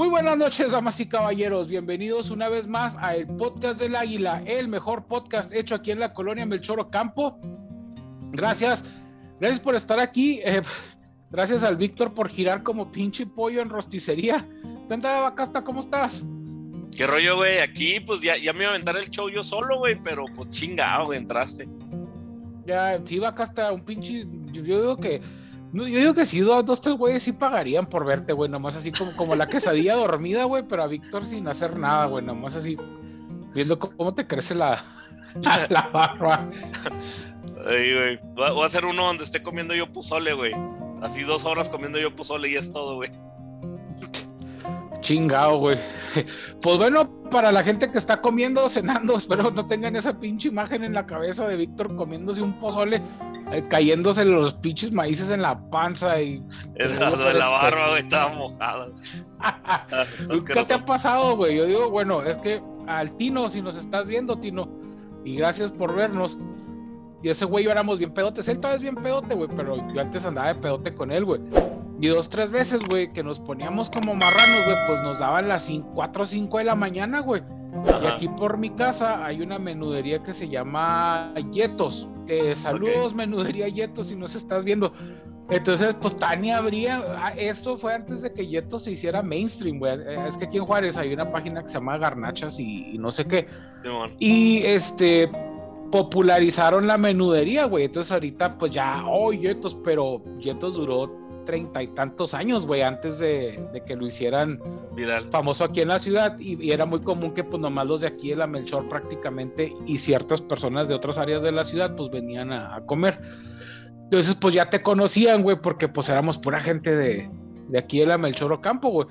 Muy buenas noches, damas y caballeros. Bienvenidos una vez más a el podcast del Águila, el mejor podcast hecho aquí en la colonia Melchoro Campo. Gracias, gracias por estar aquí. Eh, gracias al Víctor por girar como pinche pollo en rosticería. Cuéntame, Bacasta, ¿cómo estás? ¿Qué rollo, güey? Aquí, pues ya, ya me iba a aventar el show yo solo, güey, pero pues chingado, güey, entraste. Ya, sí, Bacasta, un pinche. Yo digo que no, yo digo que sí, dos, dos, tres güeyes sí pagarían por verte, güey, nomás así como, como la quesadilla dormida, güey, pero a Víctor sin hacer nada, güey, nomás así viendo cómo te crece la, la barba. Ay, güey, voy a hacer uno donde esté comiendo yo pozole, güey. Así dos horas comiendo yo pozole y es todo, güey. Chingado, güey. Pues bueno, para la gente que está comiendo, cenando, espero no tengan esa pinche imagen en la cabeza de Víctor comiéndose un pozole, eh, cayéndose los pinches maíces en la panza y. El de la barba, güey, estaba mojada. ¿Qué te ha pasado, güey? Yo digo, bueno, es que al Tino, si nos estás viendo, Tino, y gracias por vernos. Y ese güey yo éramos bien pedotes. Él todavía es bien pedote, güey, pero yo antes andaba de pedote con él, güey. Y dos, tres veces, güey, que nos poníamos como marranos, güey, pues nos daban las 4 o 5 de la mañana, güey. Y aquí por mi casa hay una menudería que se llama Yetos. Eh, saludos, menudería Yetos, si nos estás viendo. Entonces, pues Tania abría. Ah, Esto fue antes de que Yetos se hiciera mainstream, güey. Eh, es que aquí en Juárez hay una página que se llama Garnachas y, y no sé qué. y este popularizaron la menudería, güey. Entonces ahorita pues ya, oh, Yetos, pero Yetos duró treinta y tantos años, güey, antes de, de, que lo hicieran Viral. famoso aquí en la ciudad. Y, y, era muy común que pues nomás los de aquí de la Melchor prácticamente y ciertas personas de otras áreas de la ciudad pues venían a, a comer. Entonces pues ya te conocían, güey, porque pues éramos pura gente de, de aquí de la Melchor Ocampo, güey.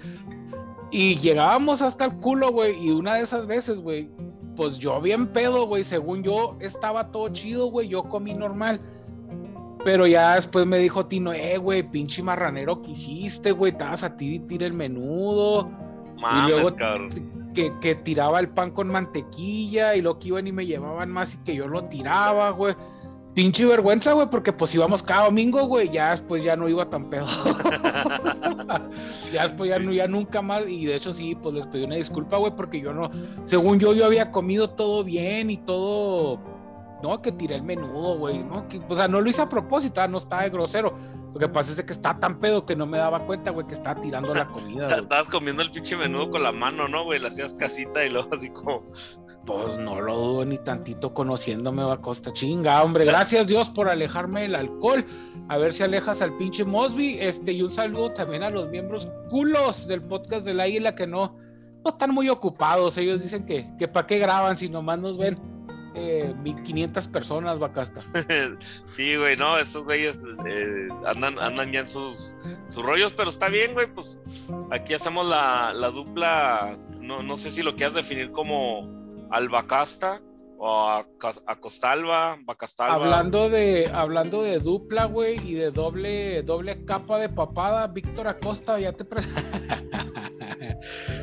Y llegábamos hasta el culo, güey, y una de esas veces, güey, pues yo bien pedo, güey, según yo estaba todo chido, güey, yo comí normal. Pero ya después me dijo Tino, eh, güey, pinche marranero que hiciste, güey, estabas a tirar y tira el menudo. Mames, y luego que, que, tiraba el pan con mantequilla y luego que iban y me llevaban más y que yo lo tiraba, güey. Pinche vergüenza, güey, porque pues íbamos cada domingo, güey, ya después ya no iba tan pedo. ya después ya, no, ya nunca más, y de hecho sí, pues les pedí una disculpa, güey, porque yo no, según yo, yo había comido todo bien y todo no, que tiré el menudo, güey, ¿no? Que, o sea, no lo hice a propósito, no estaba de grosero. Lo que pasa es que está tan pedo que no me daba cuenta, güey, que estaba tirando la comida. Estabas comiendo el pinche menudo con la mano, ¿no, güey? Le hacías casita y luego así como. Pues no lo dudo ni tantito conociéndome, va costa chinga, hombre. Gracias Dios por alejarme del alcohol. A ver si alejas al pinche Mosby. Este, y un saludo también a los miembros culos del podcast del Águila que no, no están muy ocupados. Ellos dicen que, que para qué graban si nomás nos ven eh, 1500 personas, Bacasta. sí, güey, no, esos güeyes eh, andan, andan ya en sus, sus rollos, pero está bien, güey, pues aquí hacemos la, la dupla, no, no, sé si lo quieras definir como albacasta o acostalba, bacastalba. Hablando de, hablando de dupla, güey, y de doble, doble capa de papada, Víctor Acosta, ya te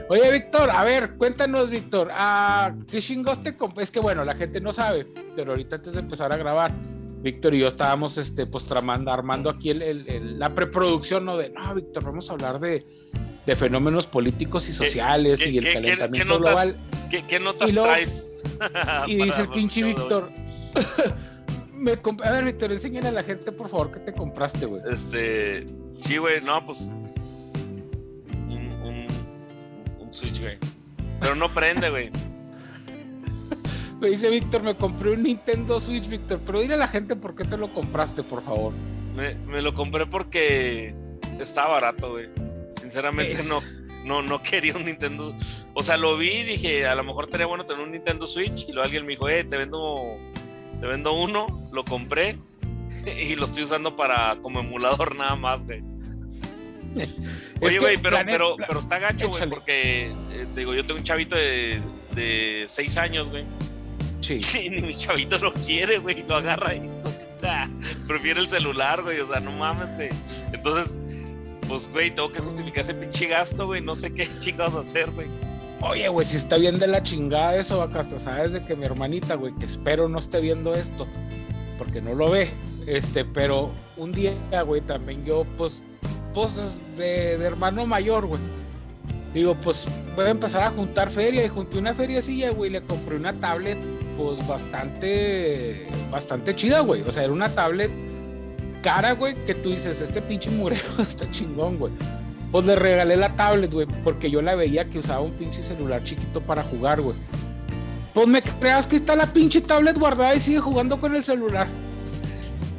Oye, Víctor, a ver, cuéntanos, Víctor, ¿a qué chingos te Es que bueno, la gente no sabe, pero ahorita antes de empezar a grabar, Víctor y yo estábamos, este, pues tramando, armando aquí el, el, el, la preproducción, ¿no? De, no, Víctor, vamos a hablar de, de fenómenos políticos y sociales ¿Qué, y el calentamiento qué, notas, global. ¿Qué, notas y luego, traes? y dice el pinche Víctor. Me a ver, Víctor, enséñale a la gente, por favor, qué te compraste, güey. Este, sí, güey, no, pues Switch, güey. Pero no prende, güey. me dice Víctor, me compré un Nintendo Switch, Víctor. Pero dile a la gente por qué te lo compraste, por favor. Me, me lo compré porque estaba barato, güey. Sinceramente es... no, no, no quería un Nintendo. O sea, lo vi y dije, a lo mejor sería bueno tener un Nintendo Switch. Y luego alguien me dijo, eh, te vendo, te vendo uno. Lo compré y lo estoy usando para como emulador nada más, güey. Oye, güey, pero, pero, pero está gacho, güey, porque eh, te digo, yo tengo un chavito de, de seis años, güey. Sí. Y mi chavito lo quiere, güey, lo agarra y prefiere el celular, güey, o sea, no mames, güey. Entonces, pues, güey, tengo que justificar ese pinche gasto, güey, no sé qué chingados hacer, güey. Oye, güey, si está bien de la chingada eso, acá hasta sabes de que mi hermanita, güey, que espero no esté viendo esto, porque no lo ve, este, pero un día, güey, también yo, pues, de, de, hermano mayor, güey. Digo, pues voy a empezar a juntar feria y junté una feriecilla, güey, le compré una tablet pues bastante, bastante chida, güey. O sea, era una tablet cara, güey, que tú dices, este pinche murero está chingón, güey. Pues le regalé la tablet, güey, porque yo la veía que usaba un pinche celular chiquito para jugar, güey. Pues me creas que está la pinche tablet guardada y sigue jugando con el celular.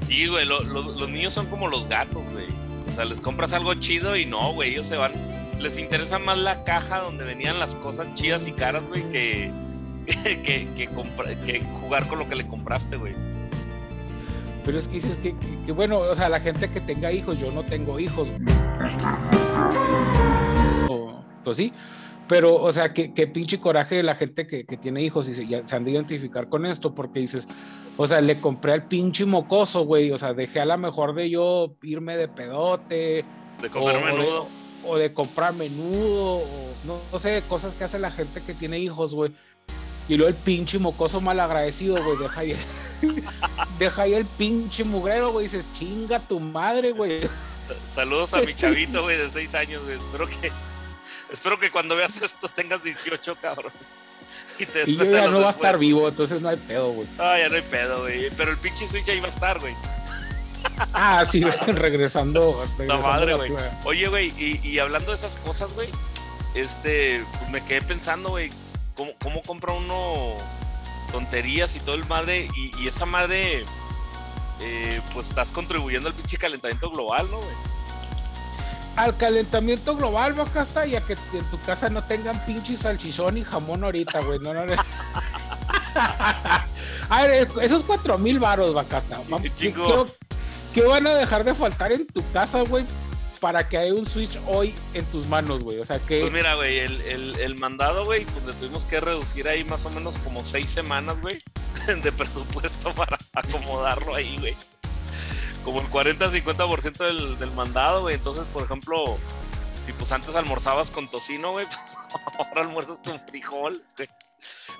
Sí, güey, los niños son como los gatos, güey. O sea, les compras algo chido y no, güey, ellos se van. Les interesa más la caja donde venían las cosas chidas y caras, güey, que, que, que, jugar con lo que le compraste, güey. Pero es que dices que, que, bueno, o sea, la gente que tenga hijos, yo no tengo hijos. pues sí, pero, o sea, qué, pinche coraje de la gente que, tiene hijos y se, se, han de identificar con esto, porque dices, o sea, le compré al pinche mocoso, güey, o sea, dejé a la mejor de yo irme de pedote. De comer menudo. O de, comprar menudo, o no, sé, cosas que hace la gente que tiene hijos, güey. Y luego el pinche mocoso mal agradecido, güey, deja ahí, deja ahí el pinche mugrero, güey, dices, chinga tu madre, güey. Saludos a mi chavito, güey, de seis años, güey. Espero que Espero que cuando veas esto tengas 18, cabrón. Y, te y yo ya no va a estar vivo, entonces no hay pedo, güey. Ah, ya no hay pedo, güey. Pero el pinche Switch ahí va a estar, güey. Ah, sí, regresando. La madre, güey. Oye, güey, y, hablando de esas cosas, güey, este, pues me quedé pensando, güey, ¿cómo, ¿cómo, compra uno tonterías y todo el madre? Y, esa madre, eh, pues estás contribuyendo al pinche calentamiento global, ¿no, güey? Al calentamiento global, Bacasta, y a que en tu casa no tengan pinche salchichón y jamón ahorita, güey. No, no, no. a ver, esos cuatro mil varos, Bacasta. ¿Qué, ¿Qué van a dejar de faltar en tu casa, güey? Para que haya un Switch hoy en tus manos, güey. O sea que. Pues mira, güey, el, el, mandado, güey, pues le tuvimos que reducir ahí más o menos como seis semanas, güey, de presupuesto para acomodarlo ahí, güey como el 40-50% del, del mandado, güey. Entonces, por ejemplo, si pues antes almorzabas con tocino, güey, pues ahora almuerzas con frijol, güey.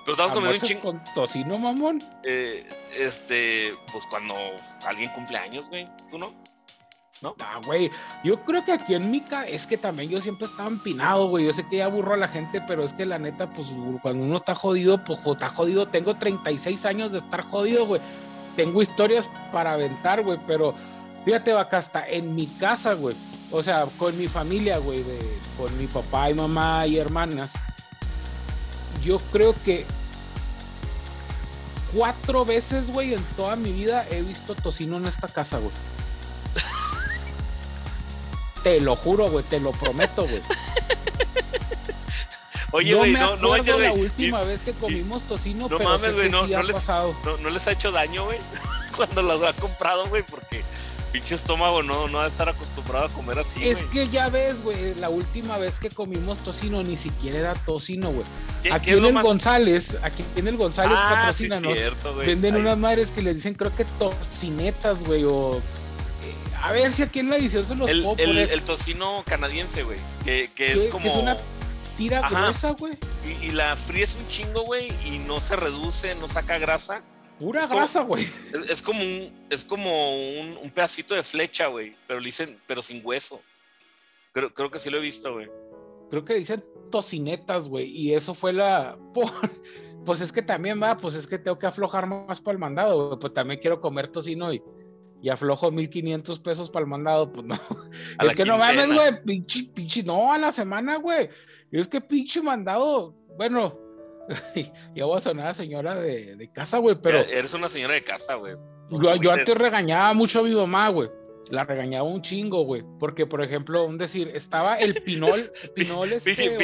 Pero estabas comiendo un chingo. con tocino, mamón? Eh, este, pues cuando alguien cumple años, güey. ¿Tú no? ¿No? Ah, güey. Yo creo que aquí en Mica es que también yo siempre estaba empinado, güey. Yo sé que ya aburro a la gente, pero es que la neta, pues cuando uno está jodido, pues está jodido. Tengo 36 años de estar jodido, güey tengo historias para aventar, güey, pero fíjate, vaca, hasta en mi casa, güey, o sea, con mi familia, güey, con mi papá y mamá y hermanas, yo creo que cuatro veces, güey, en toda mi vida he visto tocino en esta casa, güey. te lo juro, güey, te lo prometo, güey. Oye, güey, no, no, no la última vez que comimos tocino, no pero mames, güey, no, no, les, no, les ha hecho daño, güey, cuando lo ha comprado, güey, porque pinche estómago no, no debe estar acostumbrado a comer así. Es que ya ves, güey, la última vez que comimos tocino ni siquiera era tocino, güey. Aquí en el González, aquí en el González ah, patrocínanos. venden unas madres que les dicen, creo que tocinetas, güey, o eh, a ver si aquí en la edición se los el, puedo el, el, tocino canadiense, güey. Que, que es como. Que es una tira gruesa, güey. Y, la fríes un chingo, güey, y no se reduce, no saca grasa. Pura grasa, güey. Es, como un, es como un, pedacito de flecha, güey, pero dicen, pero sin hueso. Creo, creo que sí lo he visto, güey. Creo que dicen tocinetas, güey, y eso fue la... Pues es que también va, pues es que tengo que aflojar más para el mandado, güey. Pues también quiero comer tocino y y aflojo 1500 pesos para el mandado, pues no. es que no mames, güey, pinche, pinche, no, a la semana, güey. Es que pinche mandado, bueno, ya voy a sonar a señora de, de casa, güey, pero. Eres una señora de casa, güey. yo antes regañaba mucho a mi mamá, güey la regañaba un chingo, güey. Porque, por ejemplo, un decir, estaba el pinol. pinol este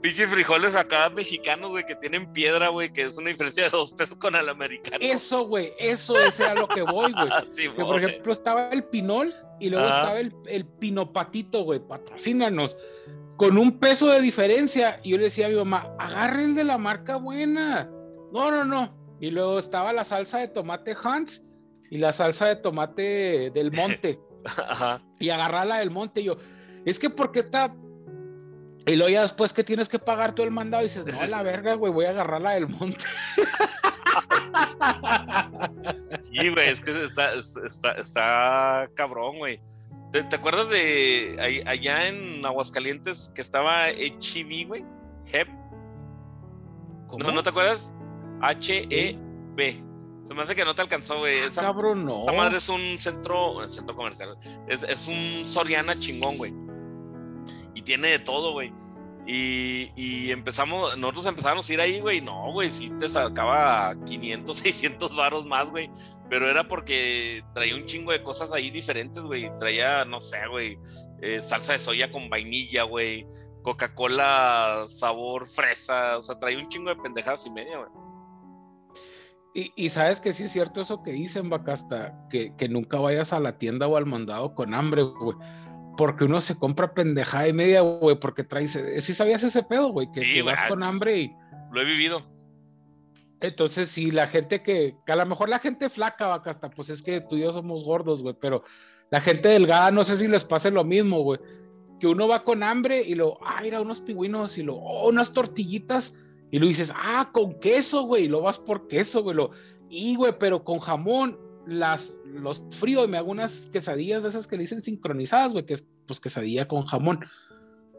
Pichi frijoles acá mexicanos, güey, que tienen piedra, güey, que es una diferencia de dos pesos con el americano. Eso, güey, eso, es a lo que voy, güey. que, por ejemplo, estaba el pinol y luego estaba el, el pinopatito, güey, patrocínanos. Con un peso de diferencia. Y yo le decía a mi mamá, agarre el de la marca buena. No, no, no. Y luego estaba la salsa de tomate Hans y la salsa de tomate del monte. Ajá. Y agarrarla del monte. Y yo, es que porque está. Y luego ya después que tienes que pagar todo el mandado, y dices, no, la verga, güey, voy a agarrarla del monte. Sí, güey, es que está, está, está cabrón, güey. ¿Te, acuerdas de allá en Aguascalientes que estaba HEB, güey? HEB. ¿No, ¿No te acuerdas? H-E-B. Se me hace que no te alcanzó, güey. Ah, cabrón, no. Esa madre es un centro, centro comercial. Es, es un Soriana chingón, güey. Y tiene de todo, güey. Y, empezamos, nosotros empezamos a ir ahí, güey. No, güey, sí te sacaba 500, 600 varos más, güey. Pero era porque traía un chingo de cosas ahí diferentes, güey. Traía, no sé, güey, eh, salsa de soya con vainilla, güey. Coca-Cola sabor fresa. O sea, traía un chingo de pendejadas y media, güey. Y, sabes que sí es cierto eso que dicen, Bacasta, que, que nunca vayas a la tienda o al mandado con hambre, güey porque uno se compra pendejada y media, güey, porque traes, eh, sí sabías ese pedo, güey, que, vas con hambre y... Lo he vivido. Entonces, sí, la gente que, que a lo mejor la gente flaca, hasta pues es que tú y yo somos gordos, güey, pero la gente delgada, no sé si les pase lo mismo, güey, que uno va con hambre y lo, ah, mira, unos pingüinos y lo, oh, unas tortillitas, y lo dices, ah, con queso, güey, y lo vas por queso, güey, lo, y, güey, pero con jamón, las, los fríos y me hago unas quesadillas de esas que le dicen sincronizadas, güey, que es pues quesadilla con jamón.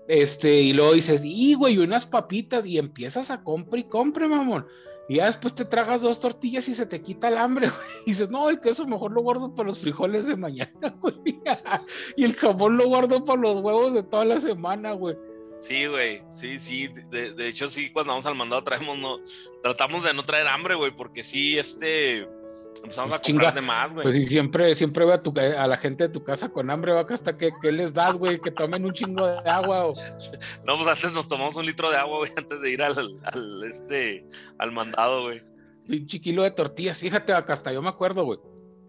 Este, y luego dices, y güey, unas papitas, y empiezas a comprar y compre, mamón. Y ya después te tragas dos tortillas y se te quita el hambre, güey. Y dices, no, el queso mejor lo guardo para los frijoles de mañana, güey. y el jamón lo guardo para los huevos de toda la semana, güey. Sí, güey, sí, sí. De, de, hecho, sí, cuando vamos al mandado traemos, no, tratamos de no traer hambre, güey, porque sí, este Empezamos a comprar de más, güey. Pues sí, siempre, siempre veo a, tu, a la gente de tu casa con hambre, vaca, hasta que, les das, güey, que tomen un chingo de agua. O... No, pues antes nos tomamos un litro de agua, güey, antes de ir al, al este, al mandado, güey. Un chiquilo de tortillas, fíjate, vaca, hasta yo me acuerdo, güey.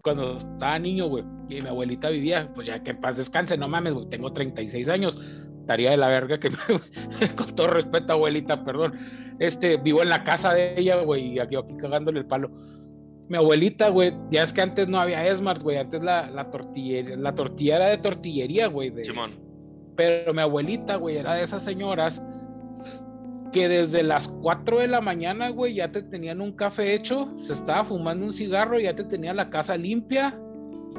Cuando estaba niño, güey, y mi abuelita vivía, pues ya que en paz descanse, no mames, güey, tengo 36 años, estaría de la verga que, con todo respeto, abuelita, perdón, este, vivo en la casa de ella, güey, y aquí, aquí cagándole el palo mi abuelita, güey, ya es que antes no había Smart, güey, antes la, la, tortillería, la tortilla era de tortillería, güey. De, Simón. Pero mi abuelita, güey, era de esas señoras que desde las 4 de la mañana, güey, ya te tenían un café hecho, se estaba fumando un cigarro, ya te tenía la casa limpia,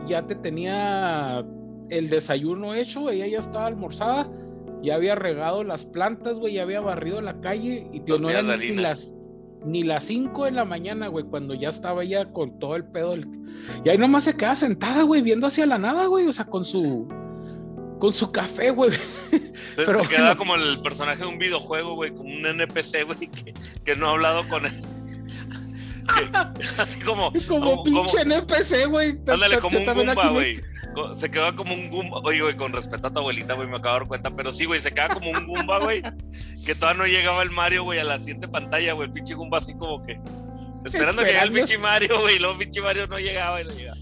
ya te tenía el desayuno hecho, ella ya estaba almorzada, ya había regado las plantas, güey, ya había barrido la calle y te no eran ni las ni las 5 de la mañana, güey, cuando ya estaba ya con todo el pedo. Y ahí nomás se queda sentada, güey, viendo hacia la nada, güey, o sea, con su con su café, güey. Pero se queda como el personaje de un videojuego, güey, como un NPC, güey, que, no ha hablado con él. así como como, pinche NPC, güey. Ándale como un Goomba, güey se quedó como un Goomba. Oye, güey, con respeto a tu abuelita, güey, me acabo de dar cuenta. Pero sí, güey, se queda como un Goomba, güey. Que todavía no llegaba el Mario, güey, a la siguiente pantalla, güey. El pinche Goomba así como que. Esperando, que llegue el pinche Mario, güey. Y luego el pinche Mario no llegaba y no llegaba.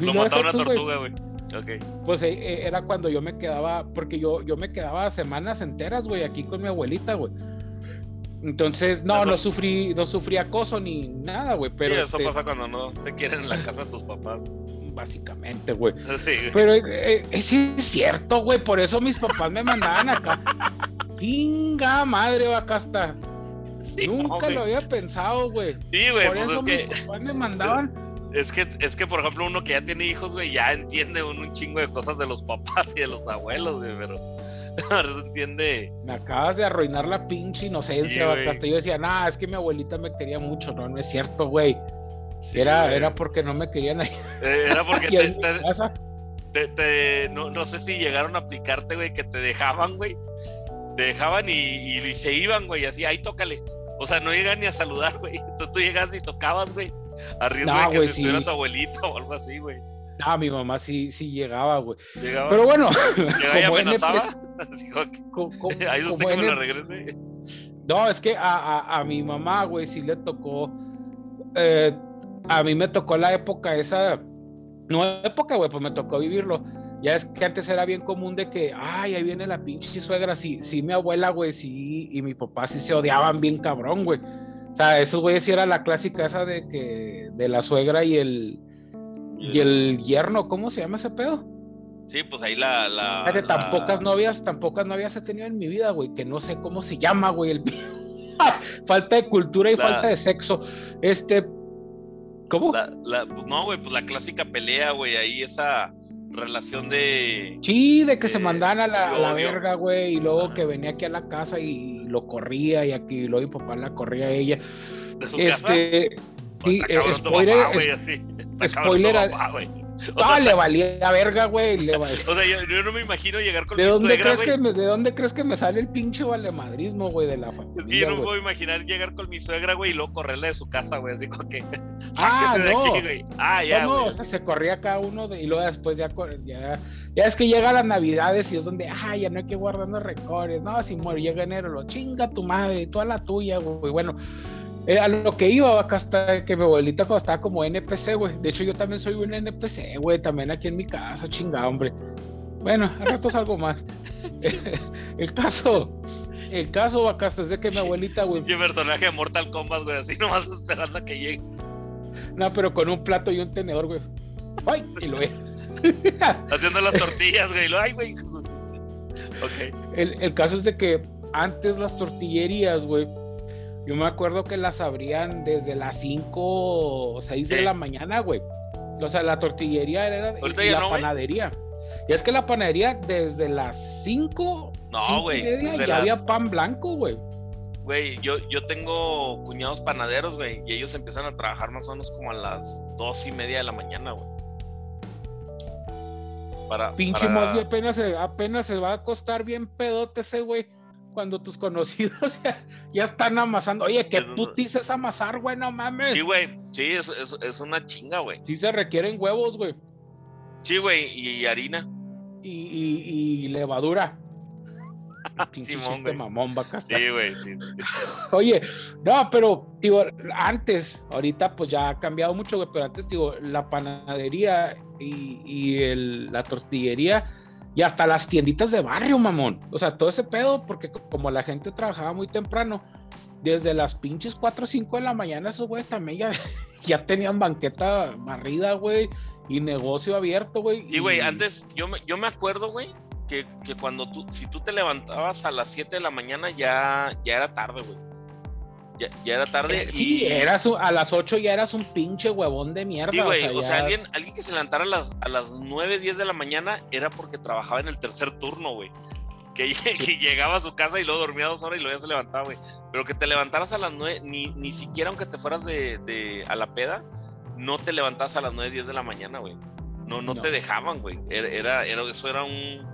Lo mataba una tortuga, güey. Okay. Pues eh, eh, era cuando yo me quedaba, porque yo, yo me quedaba semanas enteras, güey, aquí con mi abuelita, güey. Entonces, no, no sufrí, no sufrí acoso ni nada, güey. Pero sí, eso este pasa cuando no te quieren en la casa de tus papás básicamente, güey. Pero eh, eh, sí es cierto, güey, por eso mis papás me mandaban acá. Pinga madre, acá está. Nunca lo había pensado, güey. Sí, güey, por pues eso mis papás me mandaban. Es que, es que, por ejemplo, uno que ya tiene hijos, güey, ya entiende un, chingo de cosas de los papás y de los abuelos, güey, pero ahora se entiende. Me acabas de arruinar la pinche inocencia, güey. Hasta yo decía, nah, es que mi abuelita me quería mucho, no, no es cierto, güey era, era porque no me querían ahí. Eh, era porque te, no, no, sé si llegaron a aplicarte, güey, que te dejaban, güey. Te dejaban y, y, se iban, güey, así, ahí tócale. O sea, no llegan ni a saludar, güey. Entonces tú llegas y tocabas, güey. A riesgo de que se tu abuelita o algo así, güey. Ah, mi mamá sí, sí llegaba, güey. Pero bueno, llegaba y amenazaba. ahí no sé cómo la regrese. No, es que a, a, a mi mamá, güey, sí le tocó. Eh, a mí me tocó la época esa, no época, güey, pues me tocó vivirlo. Ya es que antes era bien común de que, ay, ahí viene la pinche suegra. Sí, sí, mi abuela, güey, sí, y mi papá sí se odiaban bien cabrón, güey. O sea, esos güeyes sí era la clásica esa de que, de la suegra y el, y el yerno, ¿cómo se llama ese pedo? Sí, pues ahí la. la, Tan pocas novias, tan pocas novias he tenido en mi vida, güey, que no sé cómo se llama, güey, el. falta de cultura y falta de sexo. Este, ¿Cómo? La, pues no, güey, pues la clásica pelea, güey, ahí esa relación de. Sí, de que se mandaban a la, verga, güey, y luego que venía aquí a la casa y lo corría, y aquí luego mi papá la corría a ella. este. Sí, eh, spoiler. spoiler. No, le valía verga, güey. o sea, yo, no me imagino llegar con ¿De mi dónde suegra, crees que ¿De dónde crees que me sale el pinche valemadrismo, güey, de la familia? Es que yo no me puedo imaginar llegar con mi suegra, güey, y luego correrle de su casa, güey, así como que. Ah, no. Aquí, ah, ya. No, o sea, se corría cada uno de, y luego después ya, ya. Ya es que llega las navidades y es donde, ah, ya no hay que guardando recordes. No, si muere, llega enero, lo chinga tu madre, y tú a la tuya, güey. Bueno. Eh, a lo que iba acá está que mi abuelita cuando estaba como NPC, güey. De hecho, yo también soy un NPC, güey. También aquí en mi casa, chingada, hombre. Bueno, a ratos algo más. el caso, el caso acá es de que mi abuelita, güey. Qué personaje de Mortal Kombat, güey, así nomás esperando a que llegue. No, pero con un plato y un tenedor, güey. ¡Ay! Y lo ve. Haciendo las tortillas, güey. Lo, ¡Ay, güey! Ok. El, el caso es de que antes las tortillerías, güey yo me acuerdo que las abrían desde las 5 o 6 de la mañana, güey. O sea, la tortillería era y la panadería. Y es que la panadería desde las 5 no, güey. Ya había pan blanco, güey. Güey, yo, yo tengo cuñados panaderos, güey, y ellos empiezan a trabajar más o menos como a las dos y media de la mañana, güey. Para, Pinche más apenas apenas se va a costar bien pedote ese, güey cuando tus conocidos ya, están amasando. Oye, qué putices amasar, güey, no mames. Sí, güey, sí, es, es, una chinga, güey. Sí se requieren huevos, güey. Sí, güey, y, harina. Y, y, levadura. Pinche chiste mamón, va Sí, güey, sí. Oye, no, pero, digo, antes, ahorita pues ya ha cambiado mucho, güey, pero antes, digo, la panadería y, y el, la tortillería y hasta las tienditas de barrio, mamón. O sea, todo ese pedo, porque como la gente trabajaba muy temprano, desde las pinches 4 o 5 de la mañana, esos güeyes también ya, ya tenían banqueta barrida, güey, y negocio abierto, güey. Sí, güey, antes yo me, yo me acuerdo, güey, que, que, cuando tú, si tú te levantabas a las 7 de la mañana, ya, ya era tarde, güey. Ya, era tarde. Eh, sí, eras a las 8 ya eras un pinche huevón de mierda. Sí, güey, o sea, alguien, alguien que se levantara a las, a las 9, 10 de la mañana era porque trabajaba en el tercer turno, güey. Que, llegaba a su casa y luego dormía dos horas y luego ya se levantaba, güey. Pero que te levantaras a las 9, ni, ni siquiera aunque te fueras de, de, a la peda, no te levantabas a las 9, 10 de la mañana, güey. No, no, te dejaban, güey. Era, era, eso era un,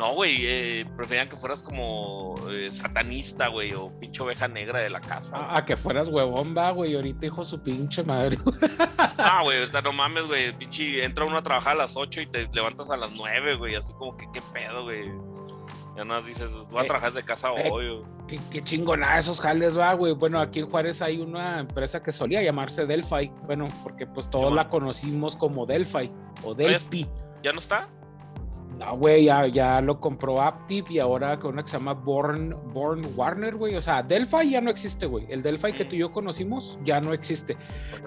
no, güey, eh, preferían que fueras como eh, satanista, güey, o pinche oveja negra de la casa. A, que fueras huevón, va, güey, ahorita hijo su pinche madre. ah, güey, ahorita no mames, güey, pinche, entra uno a trabajar a las 8 y te levantas a las 9, güey, así como que qué pedo, güey. Ya nada dices, voy a eh, trabajar de casa hoy. Qué, qué chingona esos jales, va, güey. Bueno, aquí en Juárez hay una empresa que solía llamarse Delphi, bueno, porque pues todos la conocimos como Delphi o Delphi. ¿Ya no está? No, güey, ya, ya lo compró Aptiv y ahora con una que se llama Born, Born Warner, güey. O sea, Delphi ya no existe, güey. El Delphi que tú y yo conocimos ya no existe.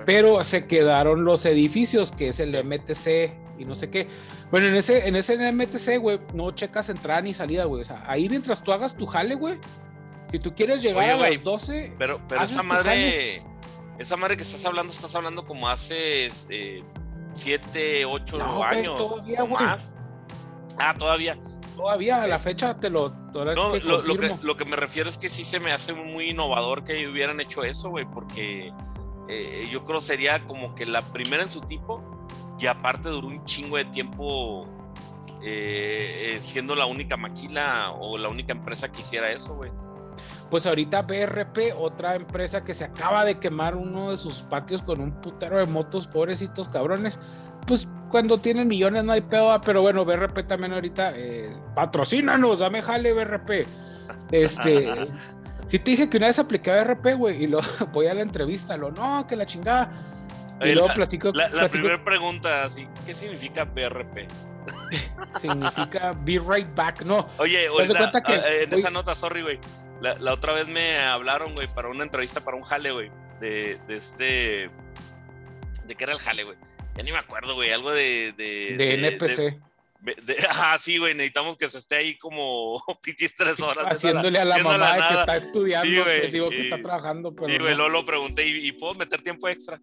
Pero se quedaron los edificios, que es el MTC y no sé qué. Bueno, en ese, en ese MTC, güey, no checas entrada ni salida, güey. O sea, ahí mientras tú hagas tu jale, güey. Si tú quieres llegar a las 12. Pero, pero esa madre. Esa madre que estás hablando, estás hablando como hace este, 7, 8 años. todavía, más. Ah, todavía. Todavía a la fecha te lo. No, lo, que, lo, que, me refiero es que sí se me hace muy innovador que hubieran hecho eso, güey, porque eh, yo creo sería como que la primera en su tipo y aparte duró un chingo de tiempo eh, eh, siendo la única maquila o la única empresa que hiciera eso, güey. Pues ahorita BRP, otra empresa que se acaba de quemar uno de sus patios con un putero de motos, pobrecitos cabrones, pues cuando tienen millones no hay pedo, pero bueno, BRP también ahorita, eh, patrocínanos, dame jale BRP. Este, si te dije que una vez apliqué a BRP, güey, y lo voy a la entrevista, lo no, que la chingada. Y luego platico. La, primera pregunta, así, ¿qué significa BRP? significa be right back, no. Oye, cuenta que, ah, en esa nota, sorry, güey. La, otra vez me hablaron, güey, para una entrevista para un jale, güey, de, de este. ¿De qué era el jale, güey? Ya ni me acuerdo, güey, algo de... De, de, NPC. ah, sí, güey, necesitamos que se esté ahí como pinches tres horas. Haciéndole a la mamá que está estudiando, que digo que está trabajando, pero. Sí, güey, luego lo pregunté, ¿y, puedo meter tiempo extra?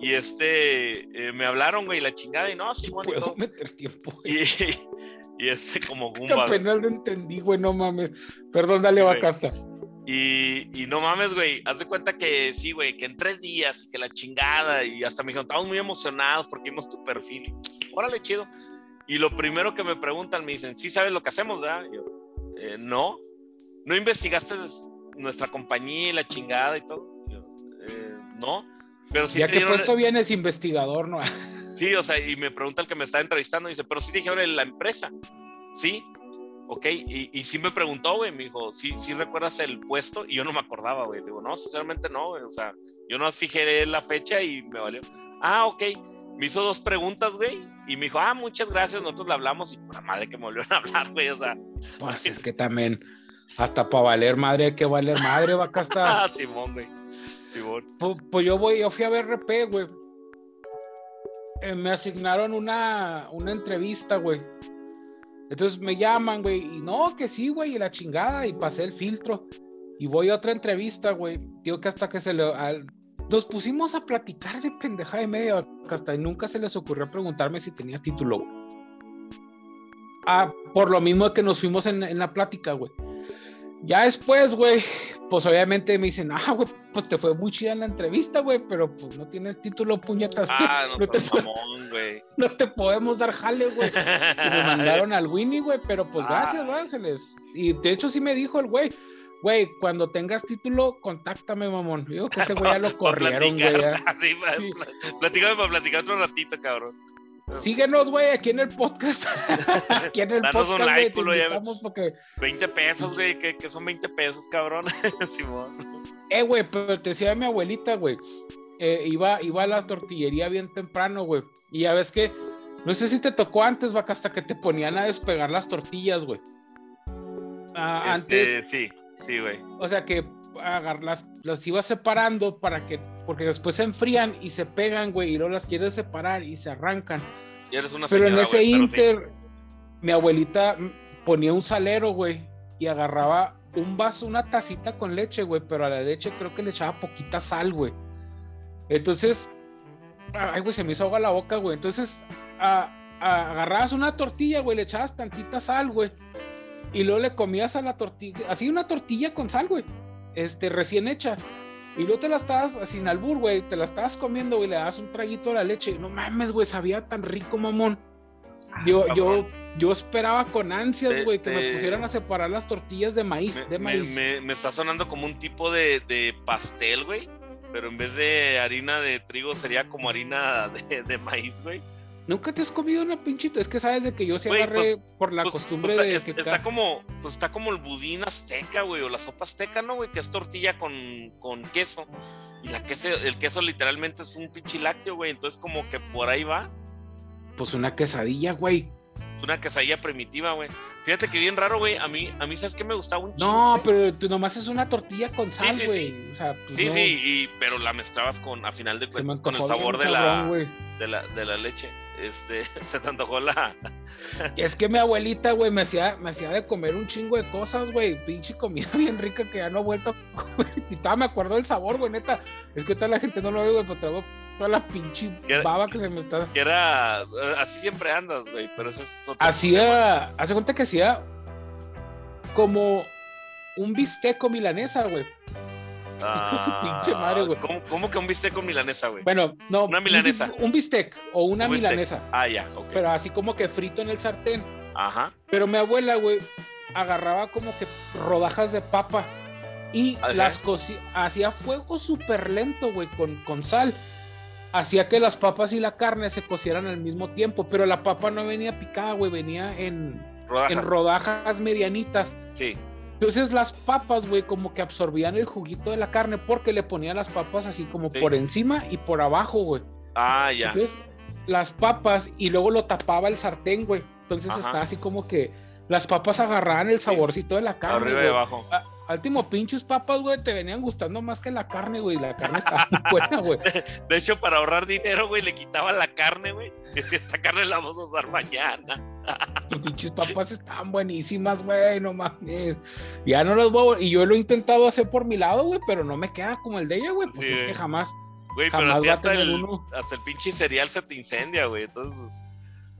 y este, eh, me hablaron, güey, la chingada, y no. Sí, puedo meter tiempo, güey. Y, y, este, como Gumba. penal no entendí, güey, no mames. Perdón, dale, vacasta. Y, y, no mames, güey, haz de cuenta que sí, güey, que en tres días, que la chingada, y hasta me dijeron, estamos muy emocionados porque vimos tu perfil. Órale, chido. Y lo primero que me preguntan, me dicen, ¿sí sabes lo que hacemos, verdad? yo, eh, no. ¿No investigaste nuestra compañía y la chingada y todo? Yo, eh, no. Pero sí ya que puesto vienes investigador, ¿no? sí, o sea, y me pregunta el que me está entrevistando, dice, pero sí te dijeron la empresa. Sí, ok, y, y sí me preguntó, güey, me dijo, ¿sí, ¿sí recuerdas el puesto? Y yo no me acordaba, güey. Digo, no, sinceramente no, güey. O sea, yo no fijé la fecha y me valió. Ah, ok. Me hizo dos preguntas, güey, y me dijo, ah, muchas gracias, nosotros le hablamos, y la madre que me volvieron a hablar, güey, o sea. Pues es que también, hasta para valer madre hay que valer madre, va acá está. Ah, Simón, güey. Simón. Pues, pues, yo voy, yo fui a ver RP, güey. Eh, me asignaron una, una entrevista, güey entonces me llaman, güey, y no, que sí, güey, y la chingada, y pasé el filtro. Y voy a otra entrevista, güey. Digo que hasta que se le. nos pusimos a platicar de pendeja de media, hasta nunca se les ocurrió preguntarme si tenía título, güey. Ah, por lo mismo que nos fuimos en la plática, güey. Ya después, güey, pues obviamente me dicen, ah, güey, pues te fue muy chida en la entrevista, güey, pero pues no tienes título, puñetas. Ah, no, te, güey. No te podemos dar jale, güey. Y me mandaron al Winnie, güey, pero pues ah. gracias, güey, se les... Y de hecho sí me dijo el güey, güey, cuando tengas título, contáctame, mamón. Digo que ese güey ya lo corrieron, güey. Sí, sí. Platícame para platicar otro ratito, cabrón. Síguenos, güey, aquí en el podcast. aquí en el Danos podcast. un like, culo, ya. Porque... 20 pesos, güey, que, son 20 pesos, cabrón. Simón. Eh, güey, pero te decía mi abuelita, güey. Eh, iba, iba a la tortillería bien temprano, güey. Y ya ves que, no sé si te tocó antes, vaca, hasta que te ponían a despegar las tortillas, güey. Ah, este, antes. Sí, sí, güey. O sea que las, las iba separando para que, porque después se enfrían y se pegan, güey, y luego las quieres separar y se arrancan. pero en ese inter, mi abuelita ponía un salero, güey, y agarraba un vaso, una tacita con leche, güey, pero a la leche creo que le echaba poquita sal, güey. Entonces, ay, güey, se me hizo agua la boca, güey. Entonces, agarrabas una tortilla, güey, le echabas tantita sal, güey. Y luego le comías a la tortilla, así una tortilla con sal, güey este, recién hecha. Y luego te la estabas, sin albur, güey, te la estabas comiendo, güey, le das un traguito a la leche. No mames, güey, sabía tan rico, mamón. Ah, yo, yo, yo esperaba con ansias, güey, que me pusieran a separar las tortillas de maíz, me, de maíz. Me, está sonando como un tipo de, de pastel, güey, pero en vez de harina de trigo sería como harina de, de maíz, güey. Nunca te has comido una pinchita, es que sabes de que yo se agarré pues, por la pues, costumbre pues, de que está como pues está como el budín azteca, güey, o la sopa azteca, ¿no, güey? Que es tortilla con, con queso. Y la queso, el queso literalmente es un pinche lácteo, güey, entonces como que por ahí va. Pues una quesadilla, güey. Una quesadilla primitiva, güey. Fíjate que bien raro, güey. A mí, a mí, ¿sabes qué me gustaba un No, pero tú nomás es una tortilla con sal, güey. Sí, sí, O sea, sí, sí y, pero la mezclabas con, a final de cuentas, con el sabor de, la, de, la, de la leche este, se te antojó la. es que mi abuelita, güey, me hacía, me hacía de comer un chingo de cosas, güey. Pinche comida bien rica que ya no he vuelto a comer. Y todavía me acuerdo del sabor, güey, neta. Es que toda la gente no lo ve, güey, pero traigo toda la pinche baba que se me está. Que era. Eh, así siempre andas, güey, pero eso es otro. Hacía. Hace cuenta que hacía como un bisteco milanesa, güey su pinche madre, güey. ¿Cómo, que un bistec con milanesa, güey? Bueno, no. Una milanesa. Un, bistec o una milanesa. Ah, ya, ok. Pero así como que frito en el sartén. Ajá. Pero mi abuela, güey, agarraba como que rodajas de papa y las cocía, hacía fuego súper lento, güey, con, con sal. Hacía que las papas y la carne se cocieran al mismo tiempo, pero la papa no venía picada, güey, venía en en rodajas medianitas. Sí. Entonces las papas, güey, como que absorbían el juguito de la carne porque le ponía las papas así como por encima y por abajo, güey. Ah, ya. Entonces las papas y luego lo tapaba el sartén, güey. Entonces está así como que las papas agarraban el saborcito de la carne. Arriba y abajo. Al último, pinches papas, güey, te venían gustando más que la carne, güey. La carne muy buena, güey. De hecho, para ahorrar dinero, güey, le quitaba la carne, güey. Decía, esta carne la vamos a usar mañana. Tus pinches papas están buenísimas, güey, no mames. Ya no las voy a... Y yo lo he intentado hacer por mi lado, güey, pero no me queda como el de ella, güey. Pues es que jamás, Güey, pero a ti hasta el, hasta el pinche cereal se te incendia, güey. Entonces,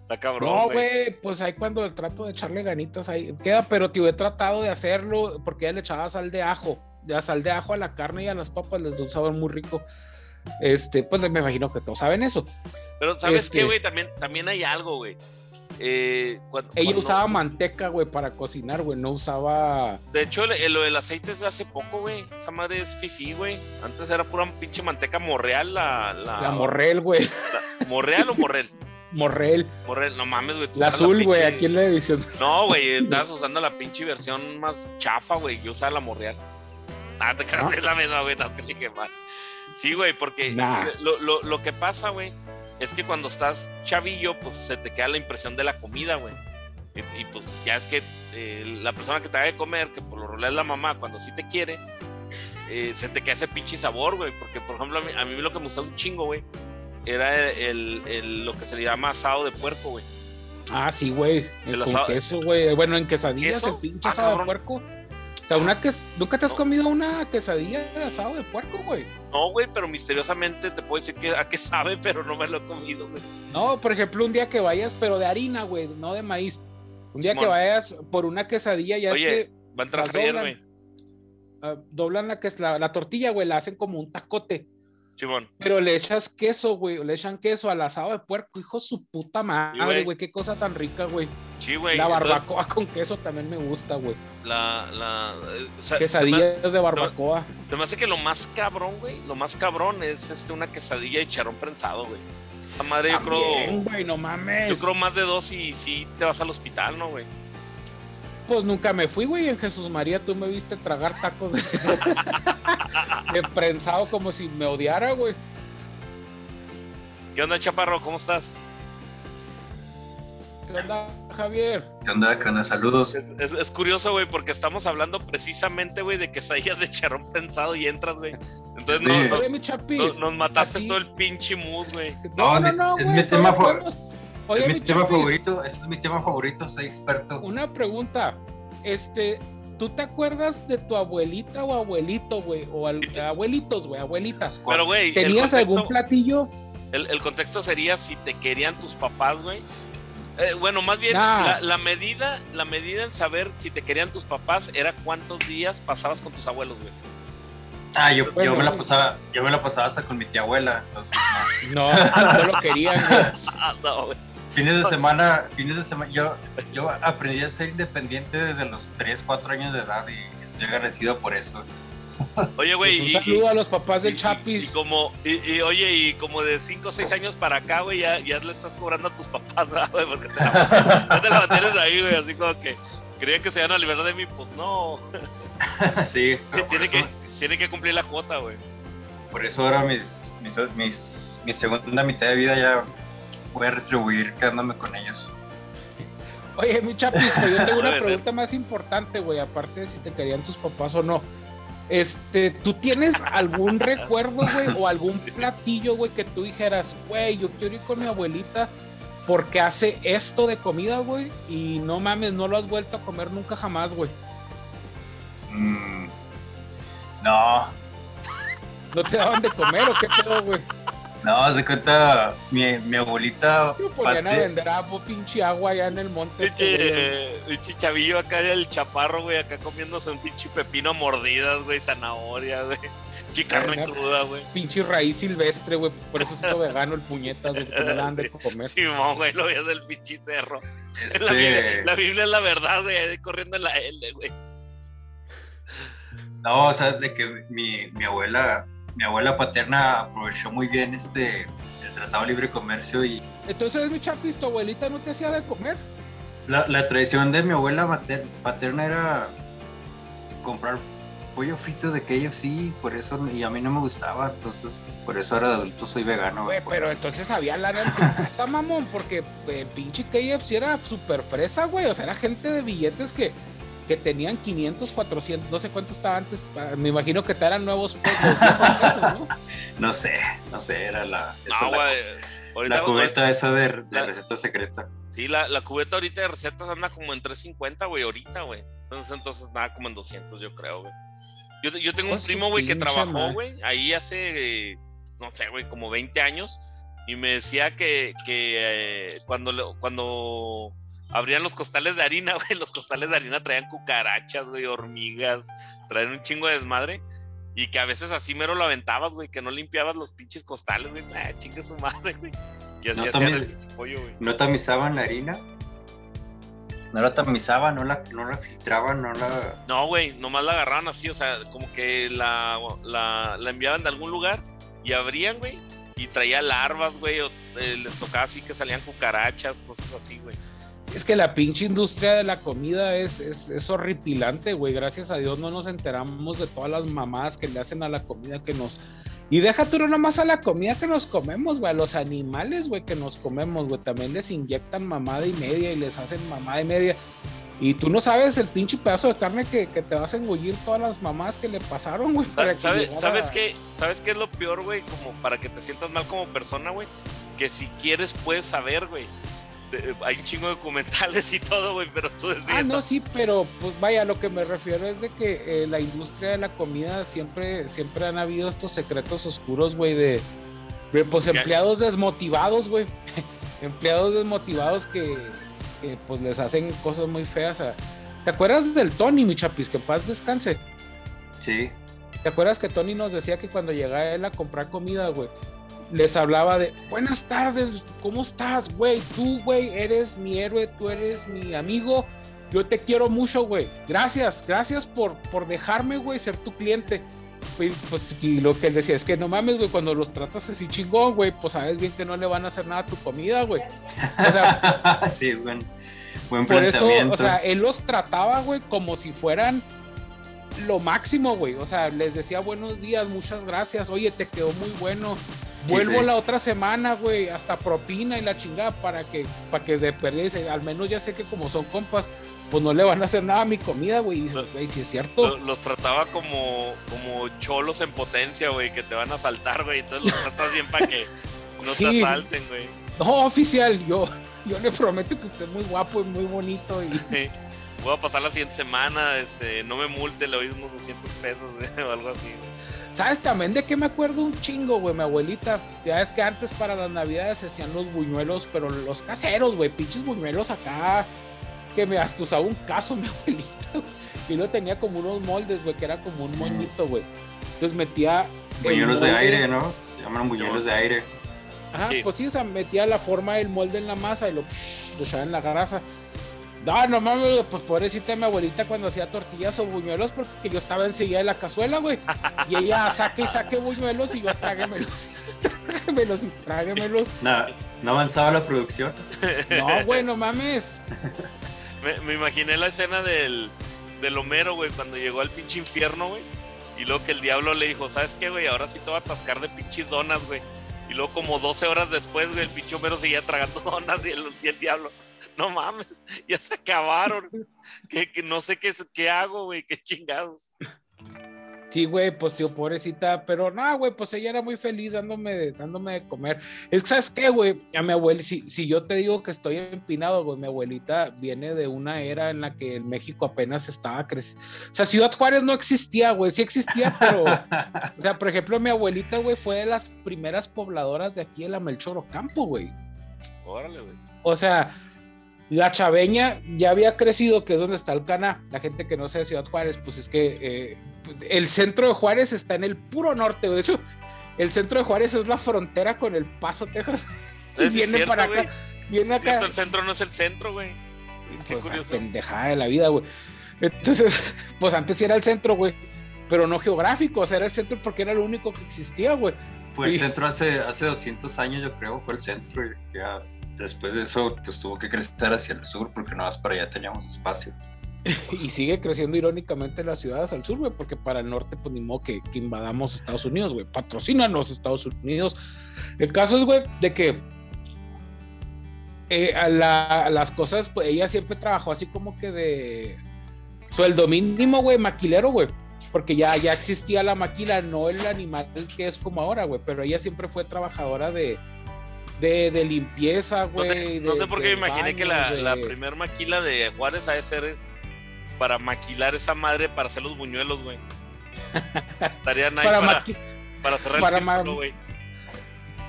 está cabrón. No, güey, pues ahí cuando trato de echarle ganitas ahí queda, pero tío, he tratado de hacerlo porque ya le echaba sal de ajo. Ya sal de ajo a la carne y a las papas les da un sabor muy rico. Este, pues me imagino que todos saben eso. Pero, ¿sabes qué, este güey? También, también hay algo, güey. Eh, Ella usaba manteca, güey, para cocinar, güey, no usaba. De hecho, lo del aceite es de hace poco, güey. Esa madre es fifi, güey. Antes era pura pinche manteca morreal, la. La, morrel, güey. ¿Morreal o morrel? Morrel. Morrel, no mames, güey. La azul, güey, aquí en la edición. No, güey, estás usando la pinche versión más chafa, güey. Yo usaba la morreal. Ah, te ¿No? la misma, güey, no te dije mal. Sí, güey, porque lo, lo, lo que pasa, güey es que cuando estás chavillo, pues se te queda la impresión de la comida, güey. Y, pues ya es que eh, la persona que te haga de comer, que por lo regular es la mamá, cuando sí te quiere, eh, se te queda ese pinche sabor, güey. Porque, por ejemplo, a mí, lo que me gustaba un chingo, güey, era el, lo que se le llama asado de puerco, güey. Ah, sí, güey. El, asado, queso, güey. Bueno, en quesadillas, el pinche ah, asado de puerco. O sea, una que ¿nunca te has comido una quesadilla de asado de puerco, güey? No, güey, pero misteriosamente te puedo decir que a qué sabe, pero no me lo he comido, güey. No, por ejemplo, un día que vayas, pero de harina, güey, no de maíz. Un día que vayas por una quesadilla, ya Oye, es que. Va a güey. Uh, doblan la, que es la, la tortilla, güey, la hacen como un tacote. Simón. Pero le echas queso, güey. Le echan queso al asado de puerco, hijo su puta madre, güey. Qué cosa tan rica, güey. Sí, güey. La barbacoa con queso también me gusta, güey. La, la. Eh, Quesadillas de barbacoa. Además de que lo más cabrón, güey. Lo más cabrón es este, una quesadilla de charón prensado, güey. Esa madre, yo creo. güey, no mames. Yo creo más de dos y sí te vas al hospital, ¿no, güey? Pues nunca me fui, güey. En Jesús María tú me viste tragar tacos de, prensado como si me odiara, güey. ¿Qué onda, Chaparro? ¿Cómo estás? ¿Qué onda, Javier? ¿Qué onda, Cana? Saludos. Es, curioso, güey, porque estamos hablando precisamente, güey, de quesadillas de charrón prensado y entras, güey. Entonces nos, nos, mataste todo el pinche mood, güey. No, no, no, mi tema favorito es mi, tema favorito, ese es mi tema favorito, soy experto. Una pregunta, este, ¿tú te acuerdas de tu abuelita o abuelito, güey? O abuelitos, güey, abuelitas. Pero, güey, ¿tenías algún platillo? El, contexto sería si te querían tus papás, güey. Eh, bueno, más bien, la, medida, la medida en saber si te querían tus papás era cuántos días pasabas con tus abuelos, güey. Ah, yo, yo, me la pasaba, yo me la pasaba hasta con mi tía abuela, entonces no. No, no lo querían, güey. no, güey fines de semana, fines de semana, yo, yo aprendí a ser independiente desde los 3, 4 años de edad y estoy agradecido por eso. Oye, güey. Pues un saludo a los papás del Chapis. Y, como, y, oye, y como de 5 o 6 años para acá, güey, ya, ya le estás cobrando a tus papás, güey, porque te la, ya te la mantienes ahí, güey, así como que creían que se iban a liberar de mí, pues no. sí. Tiene, que, tiene que cumplir la cuota, güey. Por eso ahora mis, mis, mis, mi segunda mitad de vida ya voy a retribuir quedándome con ellos. Oye, mi chapito, yo tengo una pregunta más importante, güey, aparte de si te querían tus papás o no. Este, ¿tú tienes algún recuerdo, güey, o algún platillo, güey, que tú dijeras, güey, yo quiero ir con mi abuelita porque hace esto de comida, güey, y no mames, no lo has vuelto a comer nunca jamás, güey? Mm, no. ¿No te daban de comer o qué pedo, güey? No, se cuenta, mi, mi abuelita. Me ponían a vender agua, pinche agua allá en el monte. Pinche, pinche chavillo acá del chaparro, güey, acá comiéndose un pinche pepino mordidas, güey, zanahoria, güey. Chicarne cruda, güey. Pinche raíz silvestre, güey. Por eso es eso vegano el puñetas, güey, que no le han de comer. Sí, güey, lo veías del pinche cerro. Este... La, Biblia, la, Biblia, es la verdad, güey, corriendo en la L, güey. No, o sea, de que mi, mi abuela mi abuela paterna aprovechó muy bien este el Tratado de Libre Comercio y... Entonces, mi chapis, ¿tu abuelita no te hacía de comer? La, la tradición de mi abuela paterna era comprar pollo frito de KFC, por eso, y a mí no me gustaba, entonces, por eso ahora de adulto soy vegano. pero entonces había lana en tu casa, mamón, porque eh, pinche KFC era súper fresa, güey, o sea, era gente de billetes que que tenían 500, 400, no sé cuánto estaba antes, ah, me imagino que te eran nuevos ¿no? no sé, no sé, era la, la, cubeta esa de, receta secreta. Sí, la, la, cubeta ahorita de recetas anda como en 350, güey, ahorita, güey. Entonces, entonces nada como en 200, yo creo, güey. Yo, yo tengo un primo, güey, que trabajó, güey, ahí hace, no sé, güey, como 20 años, y me decía que, que eh, cuando, cuando abrían los costales de harina, güey, los costales de harina traían cucarachas, güey, hormigas, traían un chingo de desmadre. Y que a veces así mero lo aventabas, güey, que no limpiabas los pinches costales, güey. Ah, chingue su madre, güey. Y así no, hacían el pollo, güey. ¿No tamizaban la harina? No la tamizaban, no la, no la filtraban, no la. No, güey, nomás la agarraban así, o sea, como que la, la, la enviaban de algún lugar y abrían, güey, y traía larvas, güey, o eh, les tocaba así que salían cucarachas, cosas así, güey. Es que la pinche industria de la comida es, es, es horripilante, güey. Gracias a Dios no nos enteramos de todas las mamadas que le hacen a la comida que nos y deja tú no nomás a la comida que nos comemos, güey, a los animales, güey, que nos comemos, güey, también les inyectan mamada y media y les hacen mamada y media. Y tú no sabes el pinche pedazo de carne que, te vas a engullir todas las mamás que le pasaron, güey. ¿Sabes, ¿sabes, qué, ¿Sabes qué es lo peor, güey? Como para que te sientas mal como persona, güey. Que si quieres puedes saber, güey hay un chingo de documentales y todo, güey, pero tú decides. Ah, no, sí, pero pues vaya, lo que me refiero es de que eh, la industria de la comida siempre, siempre han habido estos secretos oscuros, güey, de, pues empleados desmotivados, güey. empleados desmotivados que, pues les hacen cosas muy feas. ¿Te acuerdas del Tony, mi chapis? Que paz descanse. Sí. ¿Te acuerdas que Tony nos decía que cuando llegaba él a comprar comida, güey, les hablaba de, buenas tardes, ¿cómo estás, güey? Tú, güey, eres mi héroe, tú eres mi amigo, yo te quiero mucho, güey. Gracias, gracias por, por dejarme, güey, ser tu cliente. Pues y lo que él decía es que no mames, güey, cuando los tratas así chingón, güey, pues sabes bien que no le van a hacer nada a tu comida, güey. O sea, sí, buen Por eso, o sea, él los trataba, güey, como si fueran lo máximo, güey. O sea, les decía buenos días, muchas gracias. Oye, te quedó muy bueno. Vuelvo la otra semana, güey, hasta propina y la chingada para que, para que de perdiese. Al menos ya sé que como son compas, pues no le van a hacer nasa a mi comida, güey. Y dices, güey, si es cierto. Los, trataba como, como cholos en potencia, güey, que te van a saltar, güey. Entonces los tratas bien para que no te asalten, güey. No, oficial, yo, yo le prometo que usted es muy guapo y muy bonito. Y... Voy a pasar la siguiente semana, este, no me multe, le unos 200 pesos, güey, o algo así, güey. ¿Sabes también de qué me acuerdo un chingo, güey? Mi abuelita, ya es que antes para las navidades se hacían los buñuelos, pero los caseros, güey, pinches buñuelos acá, que me hasta usaba un caso mi abuelita, y lo tenía como unos moldes, güey, que era como un moñito, güey. Entonces metía... Buñuelos de aire, ¿no? Se llaman buñuelos de aire. Ajá, pues sí, o sea, metía la forma del molde en la masa y lo, lo echaba en la grasa. No, no mames, pues pobrecita mi abuelita cuando hacía tortillas o buñuelos, porque yo estaba enseguida de la cazuela, güey. Y ella saque y saque buñuelos y yo tráguemelos. tráguemelos y tráguemelos. No, no avanzaba la producción. No, güey, no mames. Me, imaginé la escena del, del Homero, güey, cuando llegó al pinche infierno, güey. Y luego que el diablo le dijo, ¿sabes qué, güey? Ahora sí te voy a atascar de pinches donas, güey. Y luego como 12 horas después, güey, el pinche Homero seguía tragando donas y el, y el diablo no mames, ya se acabaron. que, no sé qué, qué hago, güey, qué chingados. Sí, güey, pues tío, pobrecita, pero no, güey, pues ella era muy feliz dándome, dándome de comer. Es que, ¿sabes qué, güey? A mi abuela, si, si yo te digo que estoy empinado, güey, mi abuelita viene de una era en la que el México apenas estaba creciendo. O sea, Ciudad Juárez no existía, güey, sí existía, pero, o sea, por ejemplo, mi abuelita, güey, fue de las primeras pobladoras de aquí en la Melchor Ocampo, güey. Órale, güey. O sea, la Chaveña ya había crecido, que es donde está el Cana. La gente que no sea de Ciudad Juárez, pues es que eh, el centro de Juárez está en el puro norte. De hecho, el centro de Juárez es la frontera con el Paso, Texas. Y viene para acá. Viene acá. el centro no es el centro, güey. Qué pues, curioso. Pendejada de la vida, güey. Entonces, pues antes sí era el centro, güey. Pero no geográfico, o sea, era el centro porque era lo único que existía, güey. Fue el centro hace, hace 200 años, yo creo, fue el centro. Y ya después de eso, pues tuvo que crecer hacia el sur porque nada más para allá teníamos espacio. y sigue creciendo irónicamente las ciudades al sur, güey, porque para el norte, pues ni modo que, invadamos Estados Unidos, güey. Patrocinan los Estados Unidos. El caso es, güey, de que eh, a, las cosas, pues ella siempre trabajó así como que de sueldo mínimo, güey, maquilero, güey. Porque ya, ya existía la maquila, no el animal que es como ahora, güey. Pero ella siempre fue trabajadora de, de, limpieza, güey. No sé, por qué me imaginé que la, la primer maquila de Juárez ha de ser para maquilar esa madre para hacer los buñuelos, güey. Estaría nice para, para, cerrar el círculo, güey.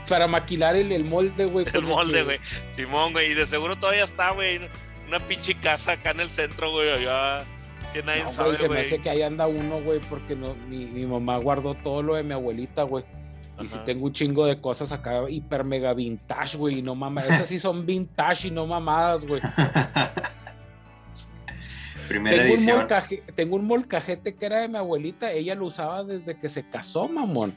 para maquilar el, el molde, güey. El molde, güey. Simón, güey. Y de seguro todavía está, güey. Una pinche casa acá en el centro, güey. Allá. Que nadie sabe, Se me hace que ahí anda uno, güey, porque no, mi, mi mamá guardó todo lo de mi abuelita, güey. Y si tengo un chingo de cosas acá hiper mega vintage, güey, y no mamadas. Esas sí son vintage y no mamadas, güey. Primera tengo edición. Un molcaje, tengo un molcajete que era de mi abuelita, ella lo usaba desde que se casó, mamón.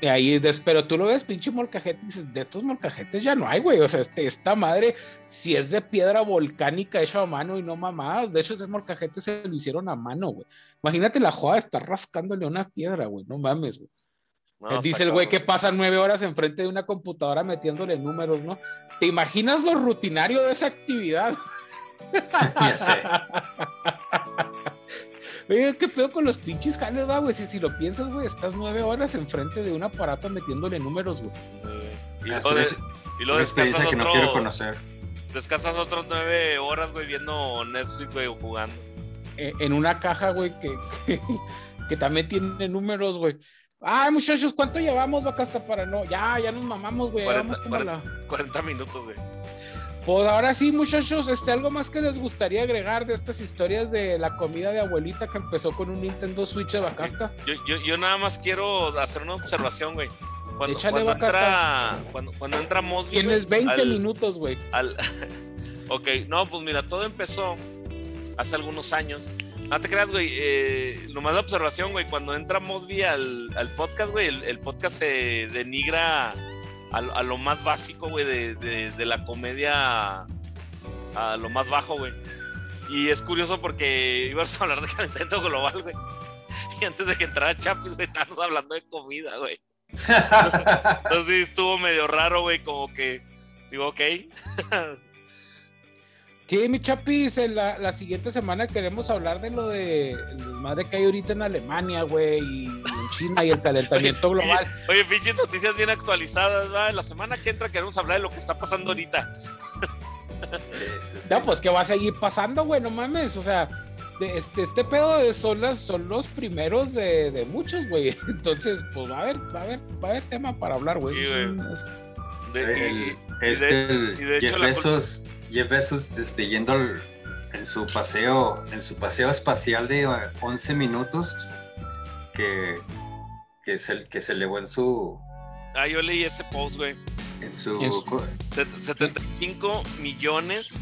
Y ahí, pero tú lo ves, pinche molcajete, y dices, de estos molcajetes ya no hay, güey. O sea, este, esta madre, si es de piedra volcánica hecho a mano y no mamadas, de hecho ese molcajete se lo hicieron a mano, güey. Imagínate la joda de estar rascándole una piedra, güey, no mames, güey. No, Dice el güey que pasa nueve horas enfrente de una computadora metiéndole números, ¿no? ¿Te imaginas lo rutinario de esa actividad? ya sé. Oye, ¿qué pedo con los pinches jales, güey? Si, si lo piensas, güey, estás nueve horas enfrente de un aparato metiéndole números, güey. Y, lo, de, y lo descansas que otro, no quiero conocer. Descansas otras nueve horas, güey, viendo Netflix, güey, o jugando. Eh, en una caja, güey, que, que, que también tiene números, güey. Ay, muchachos, ¿cuánto llevamos, vaca, hasta para no? Ya, ya nos mamamos, güey. 40, 40, 40, minutos, güey. Pues ahora sí, muchachos, este, algo más que les gustaría agregar de estas historias de la comida de abuelita que empezó con un Nintendo Switch de Bacasta. Yo, yo, yo nada más quiero hacer una observación, güey. Cuando, cuando entra, cuando, cuando entra Mosby. Tienes 20 al, minutos, güey. Al... ok, no, pues mira, todo empezó hace algunos años. No te creas, güey. Eh, nomás la observación, güey. Cuando entra Mosby al, al podcast, güey, el, el, podcast se denigra a, a lo más básico, güey, de, de, de, la comedia a lo más bajo, güey. Y es curioso porque íbamos a hablar de calentamiento global, güey. Y antes de que entrara Chapis, güey, estábamos hablando de comida, güey. Entonces sí, estuvo medio raro, güey, como que digo, ok. Sí, mi chapis, la, la, siguiente semana queremos hablar de lo de el desmadre que hay ahorita en Alemania, güey, y en China y el calentamiento oye, global. Oye, pinches noticias bien actualizadas, ¿va? La semana que entra queremos hablar de lo que está pasando ahorita. No, pues que va a seguir pasando, güey, no mames, o sea, de este, este pedo son, las, son los primeros de, de muchos, güey. Entonces, pues va a haber, va a haber, va a haber tema para hablar, güey. Sí, de, este, y de hecho, Jeff Bezos, Jeff Bezos este, yendo al, en su paseo, en su paseo espacial de 11 minutos, que, que es el que se elevó en su. Ah, yo leí ese post, güey. En su. 75 millones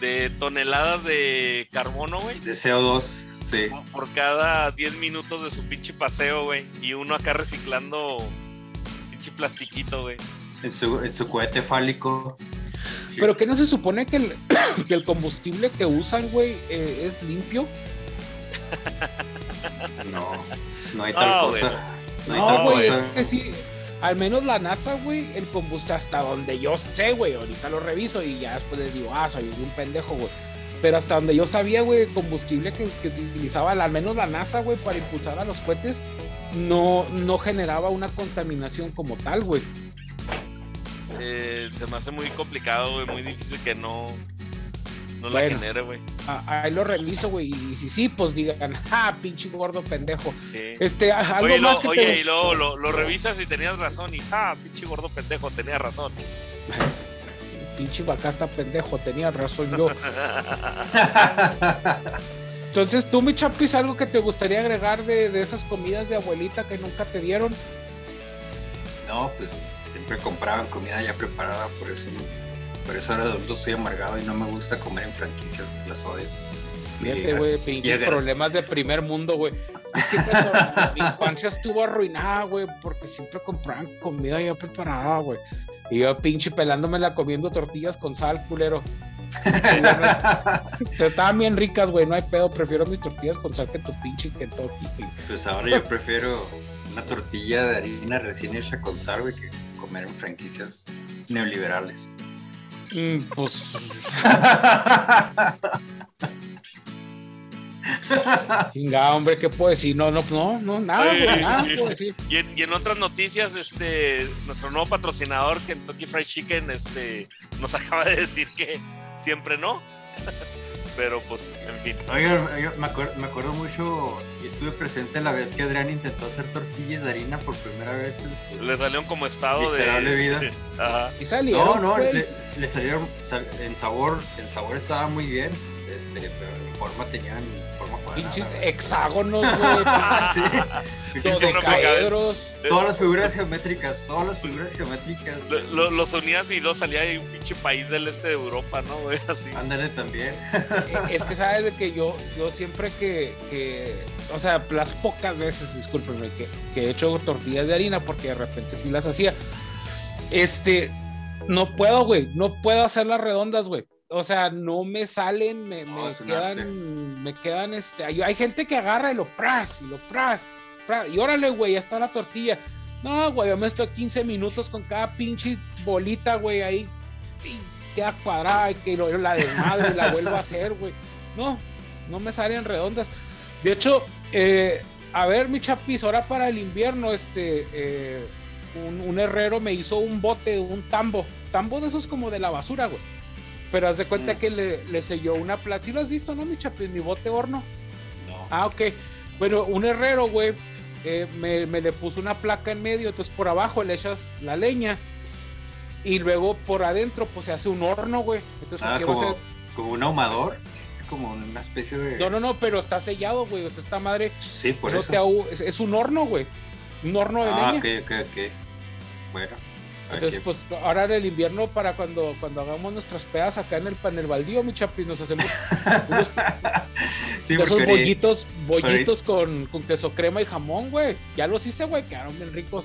de toneladas de carbono, güey. De CO2, sí. Por cada 10 minutos de su pinche paseo, güey. Y uno acá reciclando pinche plastiquito, güey. En su, en su cohete fálico. Pero que no se supone que el, que el combustible que usan, güey, eh, es limpio. No, no hay tal cosa. No hay No, tal güey, es cosa. que sí. Al menos la NASA, güey, el combustible, hasta donde yo sé, güey, ahorita lo reviso y ya después les digo, ah, soy un pendejo, güey. Pero hasta donde yo sabía, güey, el combustible que, que utilizaba al menos la NASA, güey, para impulsar a los cohetes, no, no generaba una contaminación como tal, güey. Eh, se me hace muy complicado, güey. Muy difícil que no, no la Bueno. genere, güey. A- Ahí lo reviso, güey, y si sí, pues digan, ah, pinche gordo pendejo. Sí. Este, algo Oye, más lo- que oye, te y luego lo, lo revisas y tenías razón. Y ah, pinche gordo pendejo, tenía razón. Pinche vacasta pendejo, tenía razón yo. Entonces, tú, mi chapis, algo que te gustaría agregar de, de esas comidas de abuelita que nunca te dieron. No, pues siempre compraban comida ya preparada, por eso por eso ahora de adulto soy amargado y no me gusta comer en franquicias, las odio. Fíjate, güey, pinches problemas de primer mundo, güey. Siempre mi infancia estuvo arruinada, güey, porque siempre compraban comida ya preparada, güey. Y yo pinche pelándomela comiendo tortillas con sal, culero. Pero estaban bien ricas, güey, no hay pedo. Prefiero mis tortillas con sal que tu pinche Kentucky. Pues ahora yo prefiero una tortilla de harina recién hecha con sal, güey, que comer en franquicias neoliberales. Mm, pues, chinga, hombre, ¿qué puedo decir? No, no, no, no, nada, Oye, güey, nada y- puedo decir. Y en, y en otras noticias, este, nuestro nuevo patrocinador, Kentucky Fried Chicken, este, nos acaba de decir que siempre no. Pero pues, en fin. Oiga, me, acuerdo, me acuerdo mucho y estuve presente la vez que Adrián intentó hacer tortillas de harina por primera vez en su. Le salieron como estado de. vida. Ajá. Y salieron. No, no, le, le, salieron. En sabor, el sabor estaba muy bien. Este, pero en forma tenían Pinches hexágonos, güey. Ah, sí. Dodecaedros. Todas las figuras geométricas, todas las figuras geométricas. Lo, los unías y lo salía de un pinche país del este de Europa, ¿no, güey? Así. Ándale también. Eh, es que sabes de que yo, yo siempre que, que, o sea, las pocas veces, discúlpenme, que, que he hecho tortillas de harina, porque de repente sí las hacía, este, no puedo, güey, no puedo hacerlas redondas, güey o sea, no me salen, me, quedan, me quedan, este, hay, gente que agarra y lo pras, y lo pras, y órale, güey, ya está la tortilla. No, güey, yo me estoy 15 minutos con cada pinche bolita, güey, ahí, y queda cuadrada, y que la desmadre, la vuelvo a hacer, güey. No, no me salen redondas. De hecho, eh, a ver, mi chapis, ahora para el invierno, este, eh, un, un herrero me hizo un bote, un tambo, tambo de esos como de la basura, güey pero haz de cuenta mm. que le, le, selló una plata. ¿Sí lo has visto, no, mi chapis? Mi bote horno. No. Ah, ok. Bueno, un herrero, güey, eh, me, me, le puso una placa en medio. Entonces por abajo le echas la leña. Y luego por adentro, pues se hace un horno, güey. Entonces, ah, como, como un ahumador. Como una especie de. No, no, no, pero está sellado, güey. O sea, esta madre. Sí, por eso. es, un horno, güey. Un horno de ah, leña. Ah, ok, ok, ok. Bueno. Entonces, pues ahora en el invierno, para cuando, cuando hagamos nuestras pedas acá en el, panel baldío, mi chapis, nos hacemos unos, esos bollitos, bollitos con, con, queso crema y jamón, güey. Ya los hice, güey, quedaron bien ricos.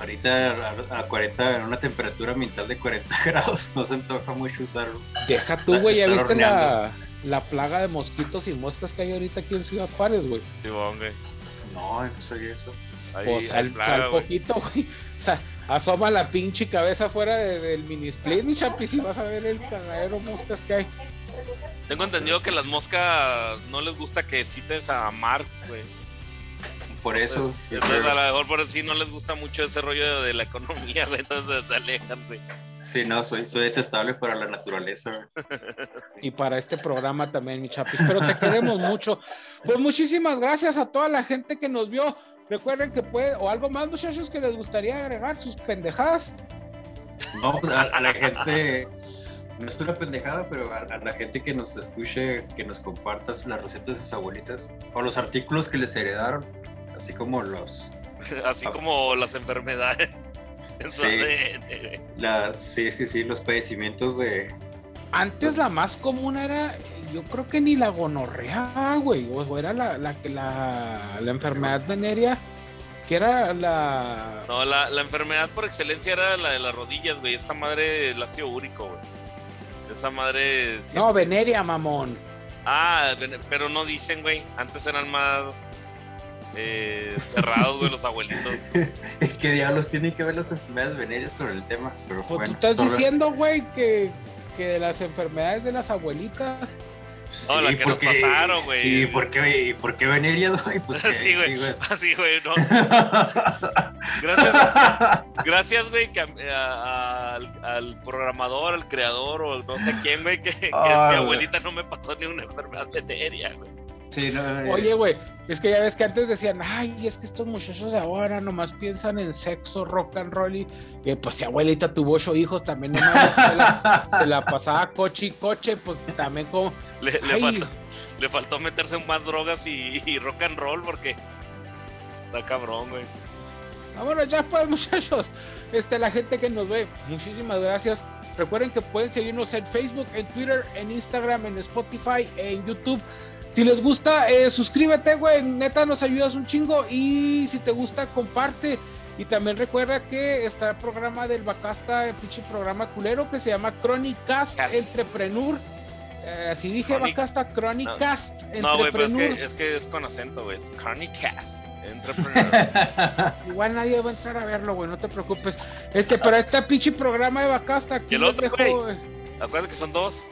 Ahorita a, 40, en una temperatura ambiental de 40 grados, no se antoja mucho usarlo. Deja tú, güey, ya viste la, la, plaga de mosquitos y moscas que hay ahorita aquí en Ciudad Juárez, güey. Sí, güey. No, no sabía eso. Pues al, poquito, güey. O sea, asoma la pinche cabeza fuera del mini split, mi chapis, y vas a ver el cagadero moscas que hay. Tengo entendido que las moscas no les gusta que cites a Marx, güey. Por eso. Entonces, a lo mejor por eso sí no les gusta mucho ese rollo de la economía, güey. Entonces se alejan, güey. Sí, no, soy, soy detestable para la naturaleza. Y para este programa también, mi chapis. Pero te queremos mucho. Pues muchísimas gracias a toda la gente que nos vio. Recuerden que puede, o algo más, muchachos, que les gustaría agregar, sus pendejadas. No, pues, a, la gente, no es una pendejada, pero a, la gente que nos escuche, que nos compartas las recetas de sus abuelitas, o los artículos que les heredaron, así como los... así como las enfermedades. Sí, sí, sí, sí, los padecimientos de... Antes la más común era, yo creo que ni la gonorrea, güey, o era la, la, la, la enfermedad venérea, que era la... No, la, la, enfermedad por excelencia era la de las rodillas, güey, esta madre el ácido úrico, güey. Esta madre... No, veneria, mamón. Ah, pero no dicen, güey, antes eran más eh, cerrados, güey, los abuelitos. ¿Qué diablos tienen que ver las enfermedades venéreas con el tema? Pero pues tú estás diciendo, güey, que, que de las enfermedades de las abuelitas no, la que nos pasaron, güey. ¿Y por qué, por qué veneria, güey? Pues así, güey. Así, güey, no. gracias, gracias, güey, al, programador, al creador o no sé quién, güey, que, que mi abuelita no me pasó ni una enfermedad venérea, güey. Oye, güey, es que ya ves que antes decían, ay, es que estos muchachos de ahora nomás piensan en sexo, rock and roll y pues si abuelita tuvo ocho hijos también se, la, pasaba coche y coche, pues también como... Le, faltó, meterse en más drogas y, rock and roll porque está cabrón, güey. Vámonos ya pues muchachos, este, la gente que nos ve, muchísimas gracias. Recuerden que pueden seguirnos en Facebook, en Twitter, en Instagram, en Spotify, en YouTube. Si les gusta, eh, suscríbete, güey. Neta, nos ayudas un chingo. Y si te gusta, comparte. Y también recuerda que está el programa del Bacasta, el pinche programa culero que se llama Crónicas Entrepreneur. Eh, así dije Bacasta, Crónicas No, güey, pero es que, es que, es con acento, güey. Es Crónicas Entrepreneur. Igual nadie va a entrar a verlo, güey. No te preocupes. Este, para este pinche programa de Bacasta, aquí les dejo. Acuérdate que son dos.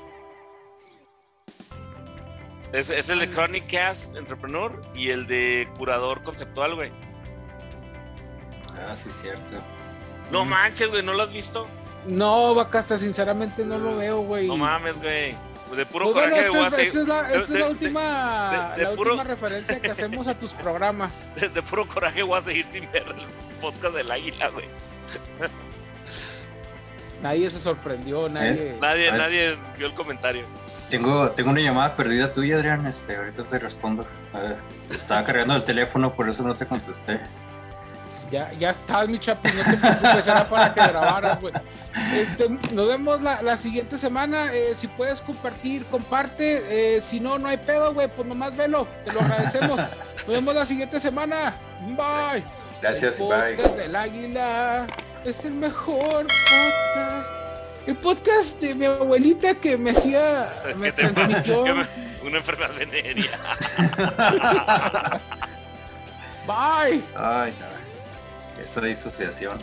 Es, el de Chronic Cast Entrepreneur y el de Curador Conceptual, güey. Ah, sí, cierto. No manches, güey, ¿no lo has visto? No, Bacasta, sinceramente no lo veo, güey. No mames, güey. De puro pues coraje voy a seguir. Esta es la, esta es la última, la última referencia que hacemos a tus programas. De, puro coraje voy a seguir sin ver el podcast del águila, güey. Nadie se sorprendió, nadie. ¿Eh? Nadie, nadie vio el comentario. Tengo, tengo una llamada perdida tuya, Adrián. Este, ahorita te respondo. A ver, estaba cargando el teléfono, por eso no te contesté. Ya, ya estás, mi chapi, no te preocupes, era para que grabaras, güey. Este, nos vemos la, la siguiente semana. Eh, si puedes compartir, comparte. Eh, si no, no hay pedo, güey, pues nomás velo. Te lo agradecemos. Nos vemos la siguiente semana. Bye. Gracias, el bye. El Águila es el mejor podcast. El podcast de mi abuelita que me hacía. Me transmitió. una enfermedad venérea. Bye. Ay, no esa disociación.